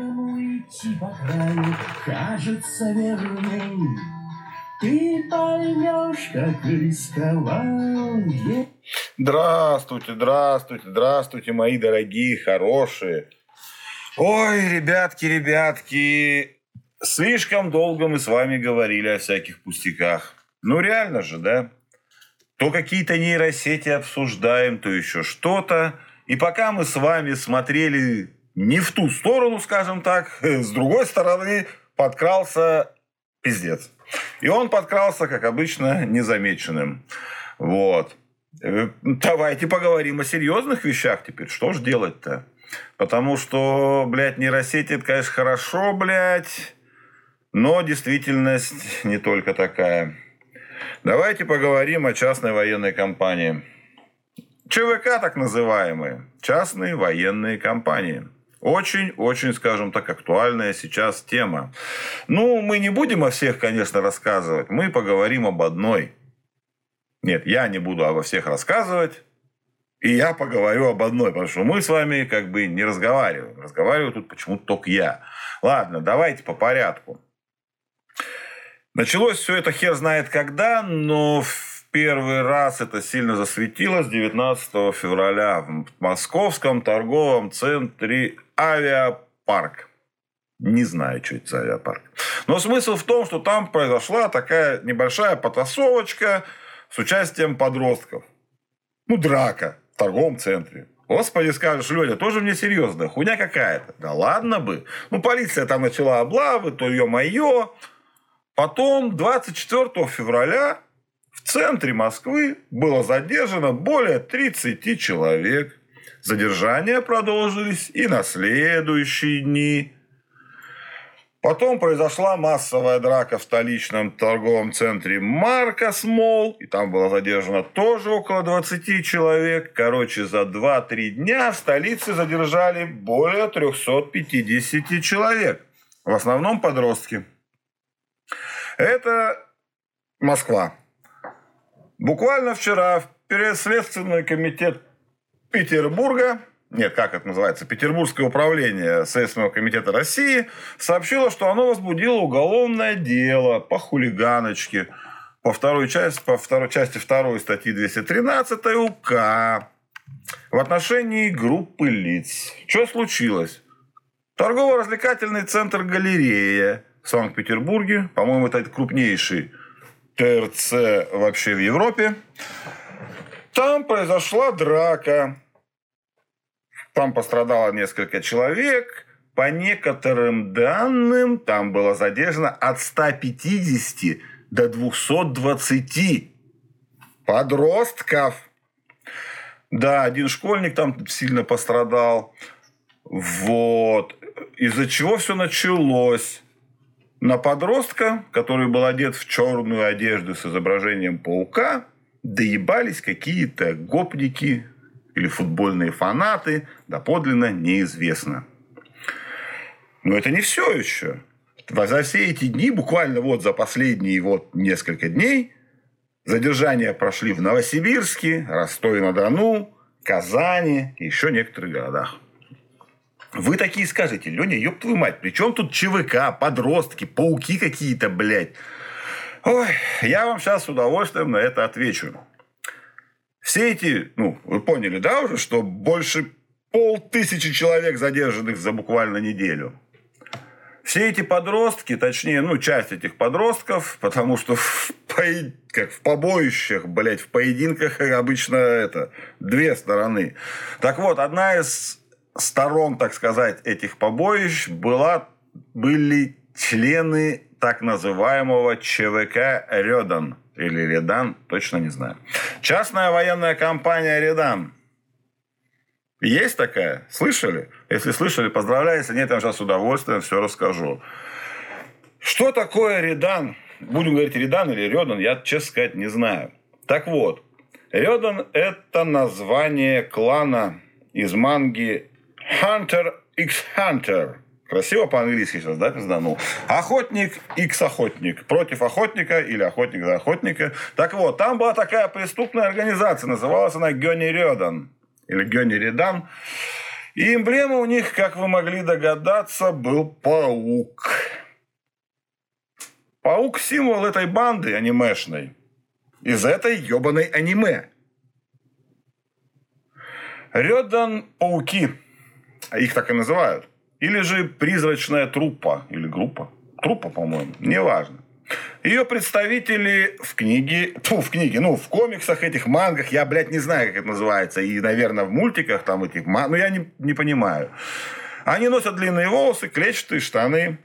Кому идти по краю кажется верным, Ты поймешь, как рисковал я. Здравствуйте, здравствуйте, здравствуйте, мои дорогие, хорошие. Ой, ребятки, ребятки, слишком долго мы с вами говорили о всяких пустяках. Ну, реально же, да? То какие-то нейросети обсуждаем, то еще что-то. И пока мы с вами смотрели не в ту сторону, скажем так, с другой стороны подкрался пиздец. И он подкрался, как обычно, незамеченным. Вот. Э, давайте поговорим о серьезных вещах теперь. Что ж делать-то? Потому что, блядь, нейросети, это, конечно, хорошо, блядь, но действительность не только такая. Давайте поговорим о частной военной компании. ЧВК так называемые. Частные военные компании. Очень-очень, скажем так, актуальная сейчас тема. Ну, мы не будем о всех, конечно, рассказывать. Мы поговорим об одной. Нет, я не буду обо всех рассказывать. И я поговорю об одной, потому что мы с вами как бы не разговариваем. Разговариваю тут почему-то только я. Ладно, давайте по порядку. Началось все это хер знает когда, но в первый раз это сильно засветилось 19 февраля в московском торговом центре авиапарк. Не знаю, что это за авиапарк. Но смысл в том, что там произошла такая небольшая потасовочка с участием подростков. Ну, драка в торговом центре. Господи, скажешь, Леня, тоже мне серьезно, хуйня какая-то. Да ладно бы. Ну, полиция там начала облавы, то ё-моё. Потом, 24 февраля, в центре Москвы было задержано более 30 человек. Задержания продолжились и на следующие дни. Потом произошла массовая драка в столичном торговом центре Маркос Молл. И там было задержано тоже около 20 человек. Короче, за 2-3 дня в столице задержали более 350 человек. В основном подростки. Это Москва. Буквально вчера в Следственный комитет Петербурга, нет, как это называется, Петербургское управление Следственного комитета России сообщило, что оно возбудило уголовное дело по хулиганочке по второй части, по второй части второй статьи 213 УК в отношении группы лиц. Что случилось? Торгово-развлекательный центр «Галерея» в Санкт-Петербурге, по-моему, это крупнейший ТРЦ вообще в Европе, там произошла драка. Там пострадало несколько человек. По некоторым данным, там было задержано от 150 до 220 подростков. Да, один школьник там сильно пострадал. Вот. Из-за чего все началось? На подростка, который был одет в черную одежду с изображением паука, доебались какие-то гопники или футбольные фанаты, доподлинно неизвестно. Но это не все еще. За все эти дни, буквально вот за последние вот несколько дней, задержания прошли в Новосибирске, Ростове-на-Дону, Казани и еще некоторых городах. Вы такие скажете, Леня, ёб твою мать, при чем тут ЧВК, подростки, пауки какие-то, блядь? Ой, я вам сейчас с удовольствием на это отвечу. Все эти, ну, вы поняли, да, уже, что больше полтысячи человек задержанных за буквально неделю. Все эти подростки, точнее, ну, часть этих подростков, потому что в, по, как в побоищах, блядь, в поединках обычно это две стороны. Так вот, одна из сторон, так сказать, этих побоищ была, были члены так называемого ЧВК «Редан» или «Редан», точно не знаю. Частная военная компания «Редан». Есть такая? Слышали? Если слышали, поздравляю. Если нет, я сейчас с удовольствием все расскажу. Что такое Редан? Будем говорить Редан или Редан, я, честно сказать, не знаю. Так вот, Редан – это название клана из манги Hunter x Hunter – Красиво по-английски сейчас, да, пизданул? Охотник, X-охотник. Против охотника или охотник за охотника. Так вот, там была такая преступная организация. Называлась она Гёни Рёдан. Или Гёни Редан. И эмблема у них, как вы могли догадаться, был паук. Паук – символ этой банды анимешной. Из этой ебаной аниме. Рёдан пауки. Их так и называют. Или же призрачная труппа. Или группа. Труппа, по-моему. Неважно. Ее представители в книге, тьфу, в книге, ну, в комиксах этих, мангах, я, блядь, не знаю, как это называется, и, наверное, в мультиках там этих, ну, я не, не понимаю. Они носят длинные волосы, клетчатые штаны.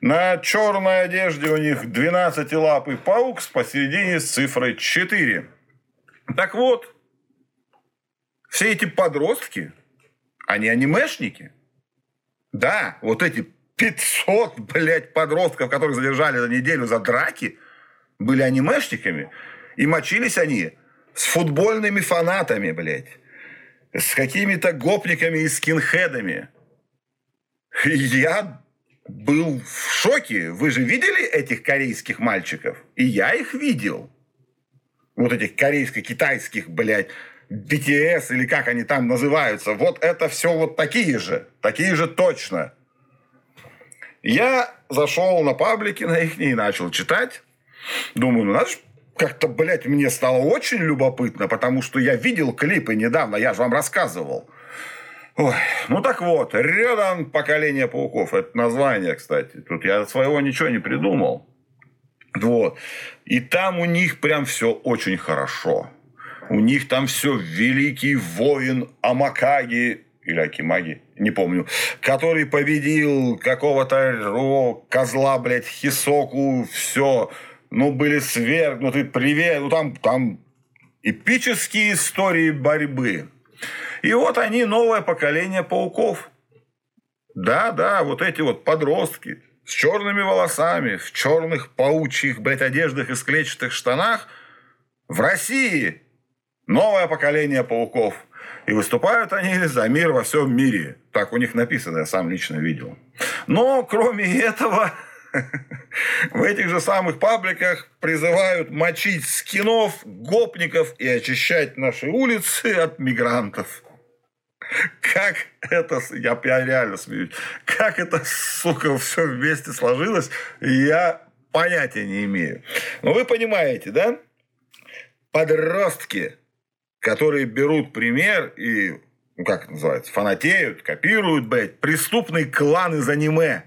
На черной одежде у них 12-лапый паук с посередине с цифрой 4. Так вот, все эти подростки, они анимешники. Да, вот эти 500, блядь, подростков, которых задержали за неделю за драки, были анимешниками. И мочились они с футбольными фанатами, блядь. С какими-то гопниками и скинхедами. Я был в шоке. Вы же видели этих корейских мальчиков? И я их видел. Вот этих корейско-китайских, блядь, BTS или как они там называются. Вот это все вот такие же. Такие же точно. Я зашел на паблики на их и начал читать. Думаю, ну надо же как-то, блядь, мне стало очень любопытно, потому что я видел клипы недавно, я же вам рассказывал. Ой, ну так вот, Редан поколение пауков. Это название, кстати. Тут я своего ничего не придумал. Вот. И там у них прям все очень хорошо. У них там все великий воин Амакаги или Акимаги, не помню, который победил какого-то козла, блядь, Хисоку, все, ну, были свергнуты, привет, ну, там, там эпические истории борьбы. И вот они, новое поколение пауков. Да, да, вот эти вот подростки с черными волосами, в черных паучьих, блядь, одеждах и склетчатых штанах в России. Новое поколение пауков – и выступают они за мир во всем мире. Так у них написано, я сам лично видел. Но, кроме этого, в этих же самых пабликах призывают мочить скинов, гопников и очищать наши улицы от мигрантов. Как это, я, я реально смеюсь, как это, сука, все вместе сложилось, я понятия не имею. Но вы понимаете, да? Подростки которые берут пример и, ну, как это называется, фанатеют, копируют, блядь, преступный клан из аниме.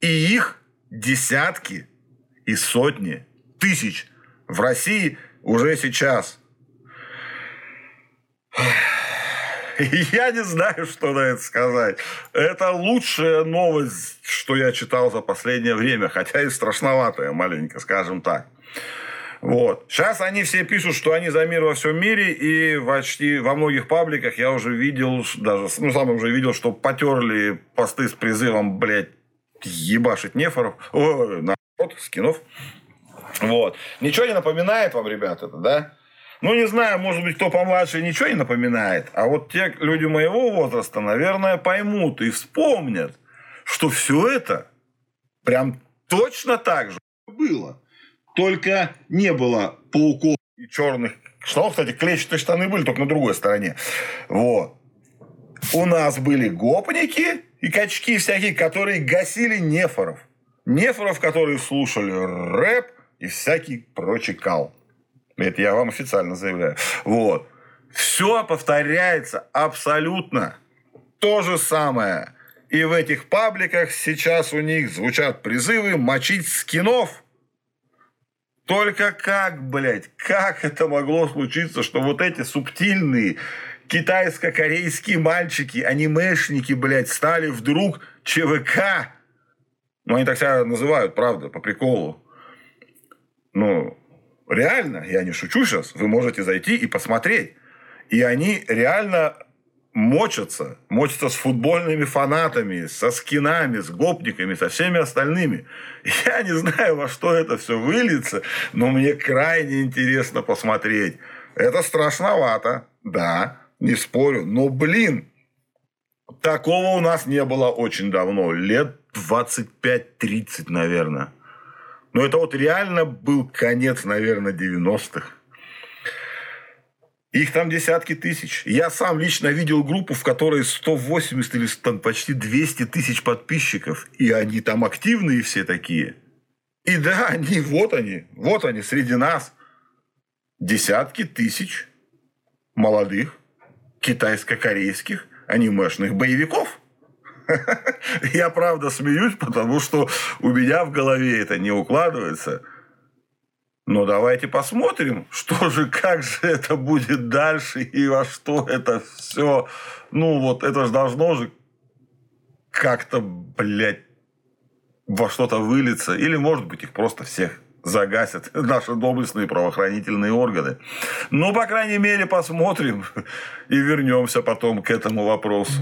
И их десятки и сотни тысяч в России уже сейчас. Я не знаю, что на это сказать. Это лучшая новость, что я читал за последнее время, хотя и страшноватая маленько, скажем так. Вот. Сейчас они все пишут, что они за мир во всем мире, и почти во многих пабликах я уже видел, даже, ну, сам уже видел, что потерли посты с призывом, блядь, ебашить нефоров, о, народ, скинов. Вот. Ничего не напоминает вам, ребят, это, да? Ну, не знаю, может быть, кто помладше ничего не напоминает, а вот те люди моего возраста, наверное, поймут и вспомнят, что все это прям точно так же было. Только не было пауков и черных штанов. Кстати, клетчатые штаны были, только на другой стороне. Вот. У нас были гопники и качки всякие, которые гасили нефоров. Нефоров, которые слушали рэп и всякий прочий кал. Это я вам официально заявляю. Вот. Все повторяется абсолютно то же самое. И в этих пабликах сейчас у них звучат призывы мочить скинов – только как, блядь, как это могло случиться, что вот эти субтильные китайско-корейские мальчики, анимешники, блядь, стали вдруг ЧВК. Ну, они так себя называют, правда, по приколу. Ну, реально, я не шучу сейчас, вы можете зайти и посмотреть. И они реально мочатся. Мочатся с футбольными фанатами, со скинами, с гопниками, со всеми остальными. Я не знаю, во что это все выльется, но мне крайне интересно посмотреть. Это страшновато, да, не спорю. Но, блин, такого у нас не было очень давно. Лет 25-30, наверное. Но это вот реально был конец, наверное, 90-х. Их там десятки тысяч. Я сам лично видел группу, в которой 180 или там, почти 200 тысяч подписчиков. И они там активные все такие. И да, они, вот они, вот они среди нас. Десятки тысяч молодых китайско-корейских анимешных боевиков. Я правда смеюсь, потому что у меня в голове это не укладывается. Но давайте посмотрим, что же, как же это будет дальше и во что это все. Ну, вот это же должно же как-то, блядь, во что-то вылиться. Или, может быть, их просто всех загасят наши доблестные правоохранительные органы. Ну, по крайней мере, посмотрим и вернемся потом к этому вопросу.